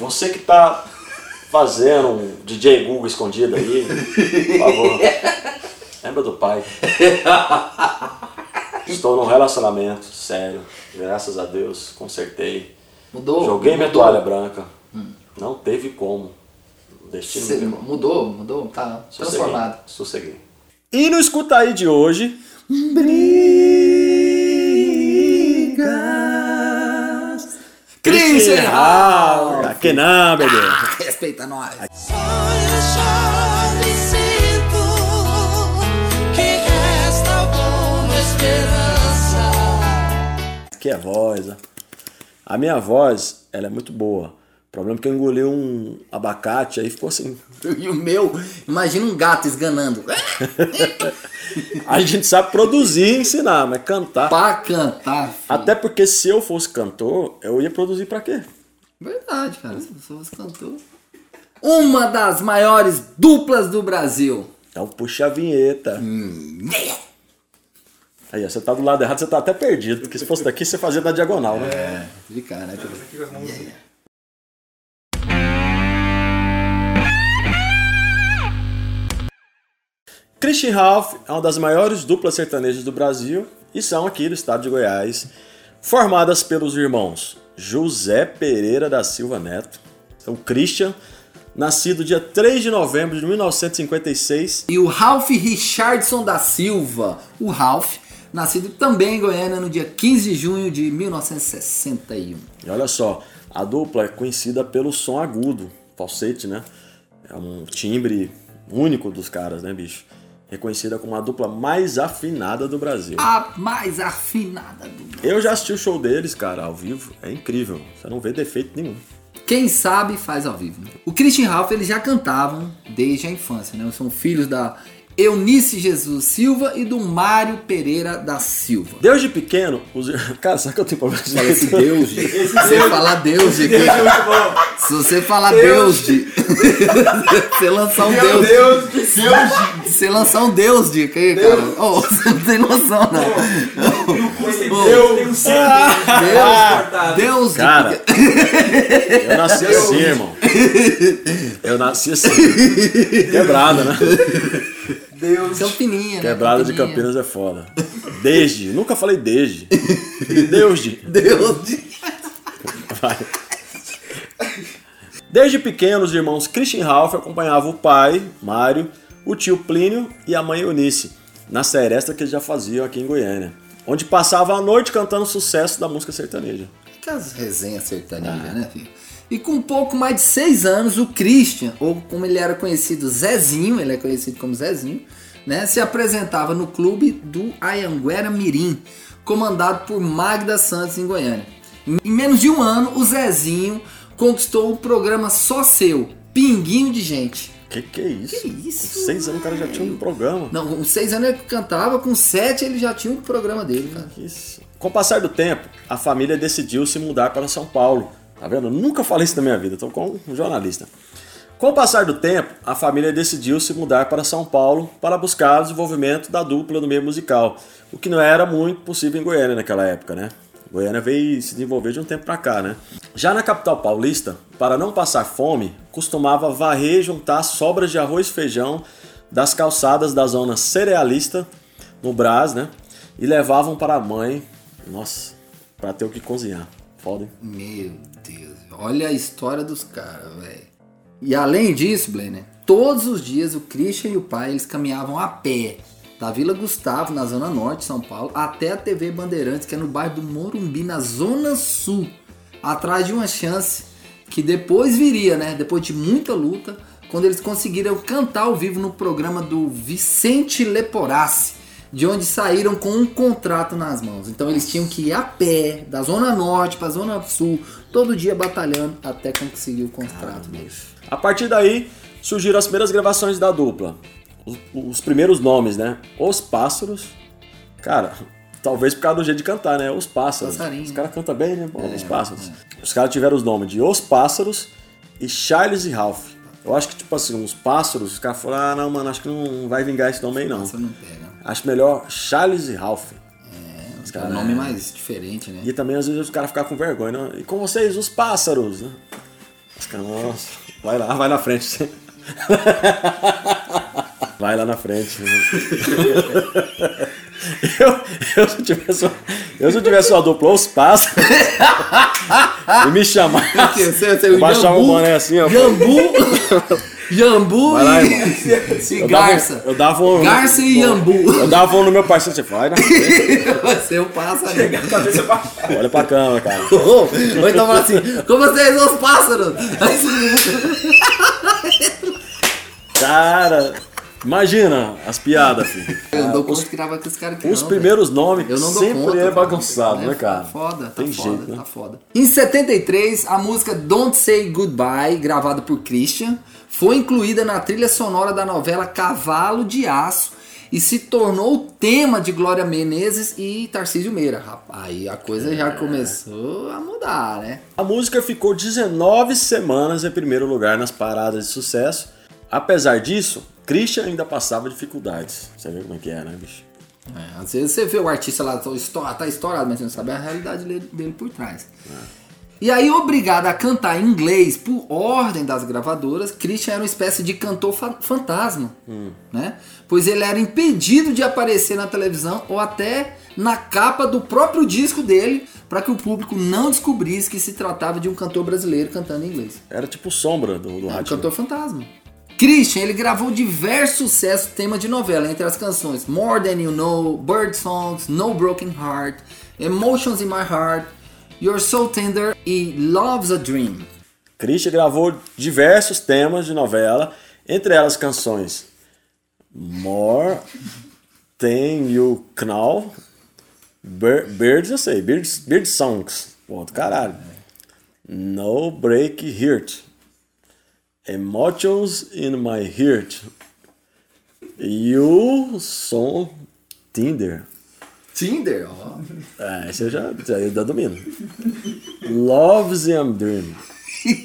Você que tá fazendo um DJ Google escondido aí, por favor, lembra do pai. Estou num relacionamento sério, graças a Deus, consertei. Mudou? Joguei minha mudou. toalha branca. Não teve como. O destino Cê- mudou, mudou, tá Sosseguei, transformado. Sosseguei. E no Escuta Aí de hoje... Brigas... Christian Ralph. Que não, bebê. Respeita nós. Sinto que resta alguma esperança. Que é voz, ó. A minha voz, ela é muito boa. O problema é que eu engoli um abacate, aí ficou assim. E o meu, imagina um gato esganando. A gente sabe produzir e ensinar, mas cantar. pra cantar. filho. Até porque se eu fosse cantor, eu ia produzir pra quê? Verdade, cara. Se você cantou. Uma das maiores duplas do Brasil. Então puxa a vinheta. Aí, ó, você tá do lado errado, você tá até perdido. Porque se fosse daqui, você fazia na diagonal, né? É, de cara, né? Christian Ralph é uma das maiores duplas sertanejas do Brasil e são aqui do estado de Goiás, formadas pelos irmãos José Pereira da Silva Neto, o Christian, nascido dia 3 de novembro de 1956, E o Ralph Richardson da Silva. O Ralph, nascido também em Goiânia no dia 15 de junho de 1961. e olha só, a dupla é conhecida pelo som agudo, falsete, né? É um timbre único dos caras, né, bicho? Reconhecida como a dupla mais afinada do Brasil. A mais afinada do mundo. Eu já assisti o show deles, cara, ao vivo. É incrível. Você não vê defeito nenhum. Quem sabe faz ao vivo. O Christian Ralph eles já cantavam desde a infância, né? São filhos da Eunice Jesus Silva e do Mário Pereira da Silva. Desde pequeno, os... cara, sabe que eu tenho problema de Fala esse Deus de. Se você falar Deus de. Se você falar Deus de. Você lançar um Deus. Deus, Deus, Deus. Você lançar um Deus de. Que, cara? Oh, você não tem noção, não. Deus tem um Deus, Deus de. Cara, eu nasci assim, irmão. Eu nasci assim. Quebrada, né? Deus. São fininha, né? Quebrada de Pequenininha. Campinas é foda. Desde. Nunca falei desde. Deus de. Deus de. Vai. Desde pequeno, os irmãos Christian Ralph acompanhavam o pai, Mário, o tio Plínio e a mãe Eunice, na seresta que eles já faziam aqui em Goiânia, onde passavam a noite cantando sucesso da música sertaneja. Aquelas resenhas sertanejas, né, filho? E com um pouco mais de seis anos, o Christian, ou como ele era conhecido, Zezinho, ele é conhecido como Zezinho, né, se apresentava no clube do Ayanguera Mirim, comandado por Magda Santos em Goiânia. Em menos de um ano, o Zezinho conquistou o programa Só Seu, Pinguinho de Gente. Que que é isso? Que isso, Com seis anos o cara já tinha um programa. Não, com seis anos ele cantava, com sete ele já tinha um programa dele, cara. Isso. Com o passar do tempo, a família decidiu se mudar para São Paulo. Tá vendo? Eu nunca falei isso na minha vida, tô com um jornalista. Com o passar do tempo, a família decidiu se mudar para São Paulo para buscar o desenvolvimento da dupla no meio musical, o que não era muito possível em Goiânia naquela época, né? Goiânia veio se desenvolver de um tempo para cá, né? Já na capital paulista, para não passar fome, costumava varrer e juntar sobras de arroz e feijão das calçadas da zona cerealista no Brás, né? E levavam para a mãe, nossa, para ter o que cozinhar. Foda? Meu Deus, olha a história dos caras, velho. E além disso, Blenner, todos os dias o Christian e o pai eles caminhavam a pé da Vila Gustavo, na zona norte de São Paulo, até a TV Bandeirantes, que é no bairro do Morumbi, na zona sul, atrás de uma chance que depois viria, né? Depois de muita luta, quando eles conseguiram cantar ao vivo no programa do Vicente Leporassi, de onde saíram com um contrato nas mãos. Então eles tinham que ir a pé, da zona norte para zona sul, todo dia batalhando até conseguir o contrato deles. A partir daí, surgiram as primeiras gravações da dupla. Os, os primeiros nomes, né? Os Pássaros. Cara, talvez por causa do jeito de cantar, né? Os Pássaros. Passarinho. Os caras cantam bem, né? Pô, os Pássaros. Os caras tiveram os nomes de Os Pássaros e Charles e Ralph. Eu acho que, tipo assim, os Pássaros, os caras falaram, ah, não, mano, acho que não vai vingar esse nome aí, não. Você não pega. Acho melhor Charles e Ralph. É um nome mais diferente, né? E também às vezes os caras ficam com vergonha, né? E com vocês, os pássaros, né? Nossa, vai lá, vai na frente. Vai lá na frente. Eu, eu, se tivesse, eu se tivesse uma dupla os pássaros e me chamasse, você- eu baixava o boné assim, ó. Jambu, jambu Vai lá, e, Eu dava- garça. eu dava um- Garça e jambu. Eu dava um no meu parceiro, você vai na frente, Você o pássaro. Cabeça pra olha pra câmera, cara. Ou então fala assim, como vocês são os pássaros? Cara, imagina as piadas, filho. Eu não dou conta que grava com os caras aqui Os não, primeiros nomes Eu não dou sempre conta, é cara. bagunçado, É, né, cara? Tá foda, tá Tem foda, jeito, né? tá foda. Em 73, a música Don't Say Goodbye, gravada por Christian, foi incluída na trilha sonora da novela Cavalo de Aço e se tornou o tema de Glória Menezes e Tarcísio Meira. Rapaz, Aí a coisa já começou a mudar, né? A música ficou 19 semanas em primeiro lugar nas paradas de sucesso. Apesar disso, Christian ainda passava dificuldades. Você vê como é que é, né, bicho? É, às vezes você vê o artista lá, tá estourado, mas você não sabe a realidade dele, dele por trás. E aí, obrigado a cantar em inglês por ordem das gravadoras, Christian era uma espécie de cantor fa- fantasma, né? Pois ele era impedido de aparecer na televisão ou até na capa do próprio disco dele, para que o público não descobrisse que se tratava de um cantor brasileiro cantando em inglês. Era tipo sombra do, do um Ratinho. cantor fantasma. Christian, ele gravou diversos sucessos tema de novela, entre as canções More Than You Know, Bird Songs, No Broken Heart, Emotions in My Heart, You're So Tender e Love's a Dream. Christian gravou diversos temas de novela, entre elas canções More Than You Bir- Birds, eu sei, Birds, Bird Songs, ponto, caralho. No Break Heart, Emotions in My Heart, You Song Tinder. Tinder, ó. Ah, esse eu já, já eu já domino. Love's a Dream.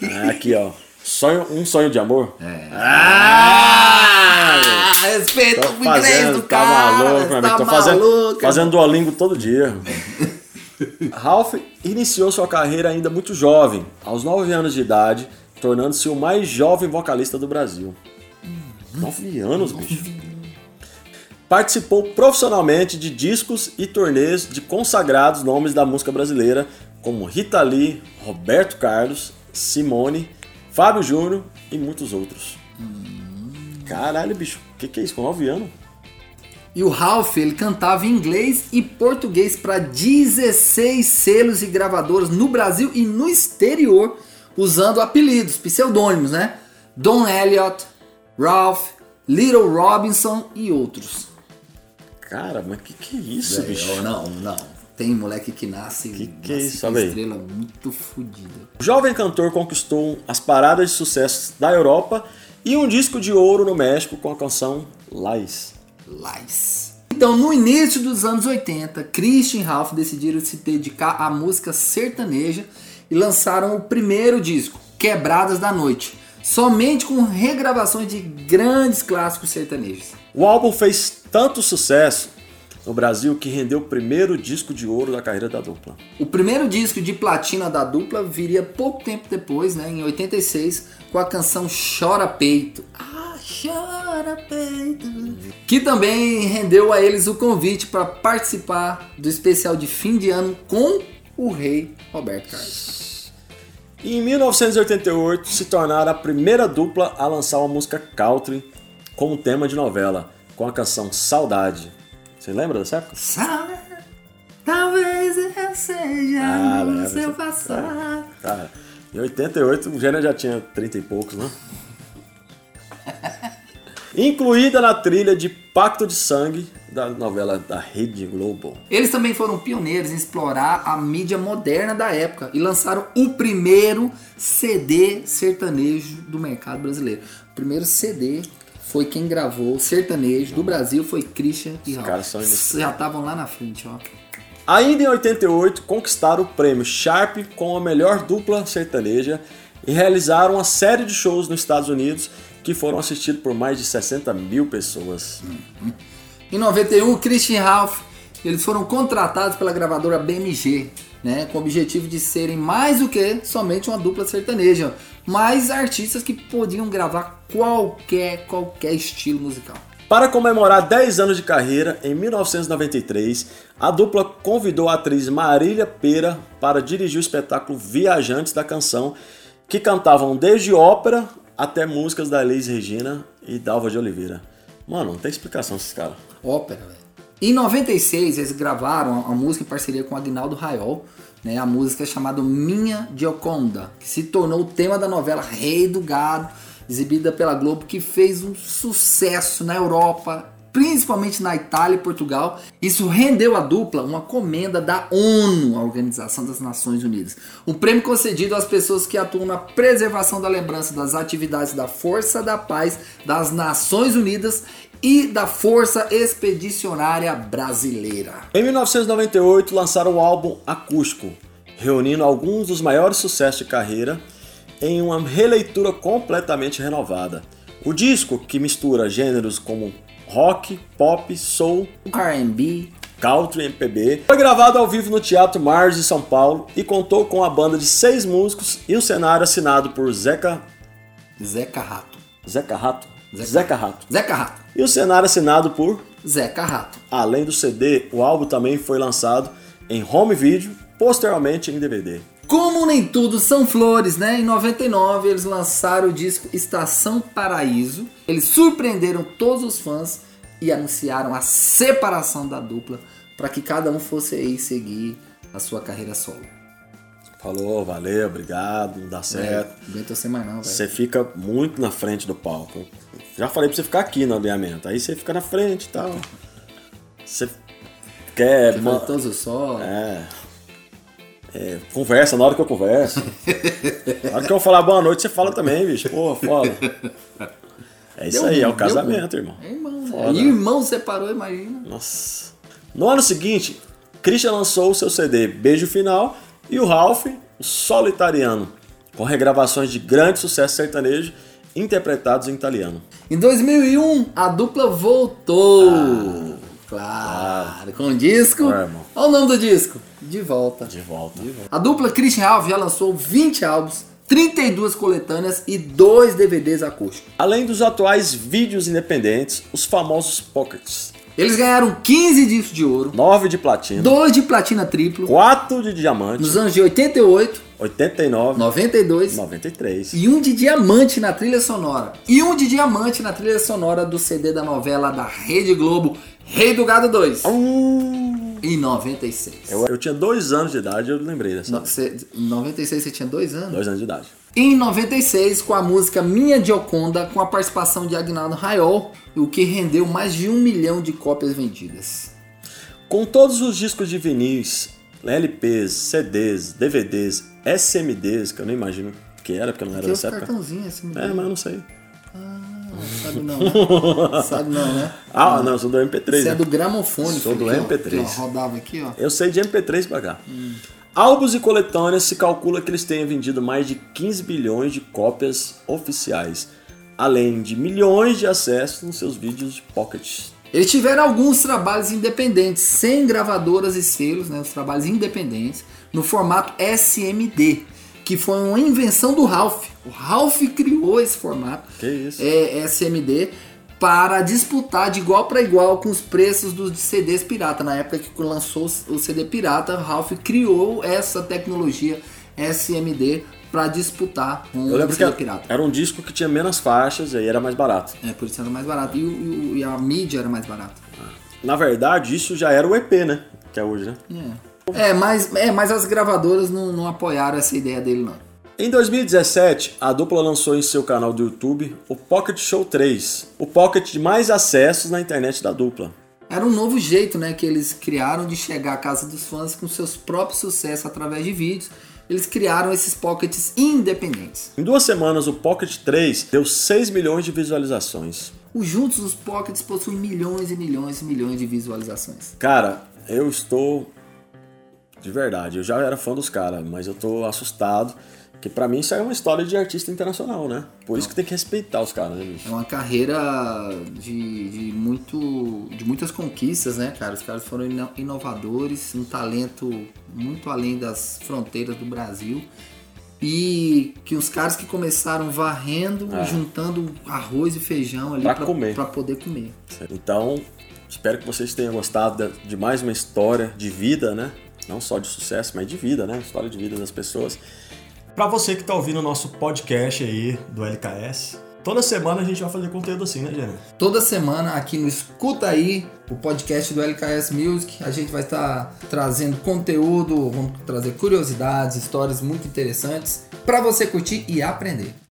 Ah, Aqui, ó. Sonho, um sonho de amor. É. Ah! Ah, respeita Tô o inglês fazendo, do tá cara. maluco, meu amigo. tá Tô fazendo, maluco. fazendo Duolingo todo dia. Ralph iniciou sua carreira ainda muito jovem, aos 9 anos de idade, tornando-se o mais jovem vocalista do Brasil. 9 anos, bicho. Participou profissionalmente de discos e turnês de consagrados nomes da música brasileira, como Rita Lee, Roberto Carlos, Simone, Fábio Júnior e muitos outros. Caralho, bicho, o que, que é isso? Com 9 anos? E o Ralph, ele cantava em inglês e português para 16 selos e gravadoras no Brasil e no exterior, usando apelidos, pseudônimos, né? Don Elliott, Ralph, Little Robinson e outros. Cara, mas que que é isso, bicho? Eu, não, não. Tem moleque que nasce, Que que é nasce isso? com Olha aí. estrela muito fodida. O jovem cantor conquistou as paradas de sucesso da Europa e um disco de ouro no México com a canção Lies. Lies. Então, no início dos anos 80, Christian e Ralph decidiram se dedicar à música sertaneja e lançaram o primeiro disco, Quebradas da Noite, somente com regravações de grandes clássicos sertanejos. O álbum fez tanto sucesso no Brasil que rendeu o primeiro disco de ouro da carreira da dupla. O primeiro disco de platina da dupla viria pouco tempo depois, né, em 86, com a canção Chora Peito. Ah, chora peito. Que também rendeu a eles o convite para participar do especial de fim de ano com o rei Roberto Carlos. E em 1988 se tornaram a primeira dupla a lançar uma música country como tema de novela, com a canção Saudade. Você lembra dessa época? Sabe, talvez eu seja Ah, no seu passado. Cara, em 88 o Gênero já tinha 30 e poucos, né? Incluída na trilha de Pacto de Sangue da novela da Rede Globo. Eles também foram pioneiros em explorar a mídia moderna da época e lançaram o primeiro CD sertanejo do mercado brasileiro. O primeiro CD foi quem gravou sertanejo do Brasil foi Christian e Ralph. caras são. Já estavam lá na frente, ó. Ainda em 88, conquistaram o prêmio Sharp com a melhor dupla sertaneja e realizaram uma série de shows nos Estados Unidos que foram assistidos por mais de 60 mil pessoas. Em 91, Christian Ralph, eles foram contratados pela gravadora BMG né, com o objetivo de serem mais do que somente uma dupla sertaneja, mas artistas que podiam gravar qualquer qualquer estilo musical. Para comemorar 10 anos de carreira, em 1993, a dupla convidou a atriz Marília Pera para dirigir o espetáculo Viajantes da Canção, que cantavam desde ópera até músicas da Elis Regina e Dalva de Oliveira. Mano, não tem explicação esses caras. Ópera, velho. Em 96, eles gravaram a música em parceria com Agnaldo Raiol, né? A música é chamada Minha Gioconda, que se tornou o tema da novela Rei do Gado, exibida pela Globo, que fez um sucesso na Europa, principalmente na Itália e Portugal. Isso rendeu à dupla uma comenda da ONU, a Organização das Nações Unidas. Um prêmio concedido às pessoas que atuam na preservação da lembrança das atividades da Força da Paz das Nações Unidas e da Força Expedicionária Brasileira. Em 1998, lançaram o álbum Acústico, reunindo alguns dos maiores sucessos de carreira em uma releitura completamente renovada. O disco, que mistura gêneros como rock, pop, soul, R&B, country, MPB, foi gravado ao vivo no Teatro Mars de São Paulo e contou com a banda de seis músicos e um cenário assinado por Zeca... Zeca Rato. Zeca Rato? Zeca- Zeca Rato. Zeca Rato. E o cenário assinado por... Zeca Rato. Além do CD, o álbum também foi lançado em home video, posteriormente em DVD. Como nem tudo são flores, né? Em 99 eles lançaram o disco Estação Paraíso. Eles surpreenderam todos os fãs e anunciaram a separação da dupla para que cada um fosse aí seguir a sua carreira solo. Falou, valeu, obrigado, não dá certo. É, não aguento você mais não, velho. Você fica muito na frente do palco. Já falei pra você ficar aqui no alinhamento. Aí você fica na frente e tal. Você quer. Você ma- faz todos os solos. É. É, conversa na hora que eu converso. na hora que eu falar boa noite, você fala também, bicho. Pô, foda. É isso Deu aí, é o casamento, irmão. É irmão, né? Foda. E irmão separou, imagina. Nossa. No ano seguinte, Christian lançou o seu CD Beijo Final e o Ralph, o solo italiano, com regravações de grande sucesso sertanejo interpretados em italiano. Em 2001, a dupla voltou. Claro, com o disco. Irmão. Olha o nome do disco. De volta. De volta. A dupla Christian Ralph já lançou 20 álbuns, 32 coletâneas e 2 DVDs acústicos. Além dos atuais vídeos independentes, os famosos pockets. Eles ganharam 15 discos de ouro, 9 de platina, 2 de platina triplo 4 de diamante, nos anos de 88, 89, 92 93. e um de diamante na trilha sonora. E um de diamante na trilha sonora do CD da novela da Rede Globo, Rei do Gado 2, Hum, em 96. eu, eu tinha dois anos de idade, eu lembrei dessa. No- cê- Em 96 você tinha 2 anos? Dois anos de idade. Em 96, com a música Minha Gioconda, com a participação de Agnaldo Raiol, o que rendeu mais de um milhão de cópias vendidas. Com todos os discos de vinis, LPs, CDs, DVDs, SMDs, que eu nem imagino o que era, porque não era dessa época. cartãozinhos assim. É, mas eu não sei. Sabe não, né? Sabe não, né? Ah, não, eu sou do MP3. Você é né? do gramofone. Sou do filho, MP3. Aqui, ó, rodava aqui, ó. Eu sei de MP3 pra cá. Álbuns e coletâneas se calcula que eles tenham vendido mais de 15 bilhões de cópias oficiais, além de milhões de acessos nos seus vídeos de pocket. Eles tiveram alguns trabalhos independentes, sem gravadoras e selos, né? Os trabalhos independentes, no formato SMD, que foi uma invenção do Ralph. O Ralph criou esse formato. Que isso? é, SMD para disputar de igual para igual com os preços dos CDs pirata. Na época que lançou o CD pirata, o Ralph criou essa tecnologia SMD para disputar com Eu o lembro que CD era, pirata. era um disco que tinha menos faixas e aí era mais barato. É, por isso era mais barato. E, o- e o- e a mídia era mais barata. Na verdade, isso já era o EP, né? Que é hoje, né? É, mas, é, mas as gravadoras não, não apoiaram essa ideia dele, não. Em 2017, a dupla lançou em seu canal do YouTube o Pocket Show 3, o pocket de mais acessos na internet da dupla. Era um novo jeito, né, que eles criaram de chegar à casa dos fãs com seus próprios sucessos através de vídeos. Eles criaram esses pockets independentes. Em duas semanas, o Pocket 3 deu 6 milhões de visualizações. Os juntos os pockets possuem milhões e milhões e milhões de visualizações. Cara, eu estou. De verdade, eu já era fã dos caras, mas eu tô assustado Que pra mim isso é uma história de artista internacional, né? Por isso que tem que respeitar os caras, né, bicho? É uma carreira de, de, muito, de muitas conquistas, né, cara? Os caras foram ino- inovadores, um talento muito além das fronteiras do Brasil. E que os caras que começaram varrendo, É. juntando arroz e feijão ali Pra pra, comer. pra poder comer. Então, espero que vocês tenham gostado de mais uma história de vida, né? Não só de sucesso, mas de vida, né? História de vida das pessoas. Pra você que tá ouvindo o nosso podcast aí do LKS, toda semana a gente vai fazer conteúdo assim, né, Gênero? Toda semana aqui no Escuta Aí, o podcast do LKS Music, a gente vai estar trazendo conteúdo, vamos trazer curiosidades, histórias muito interessantes pra você curtir e aprender.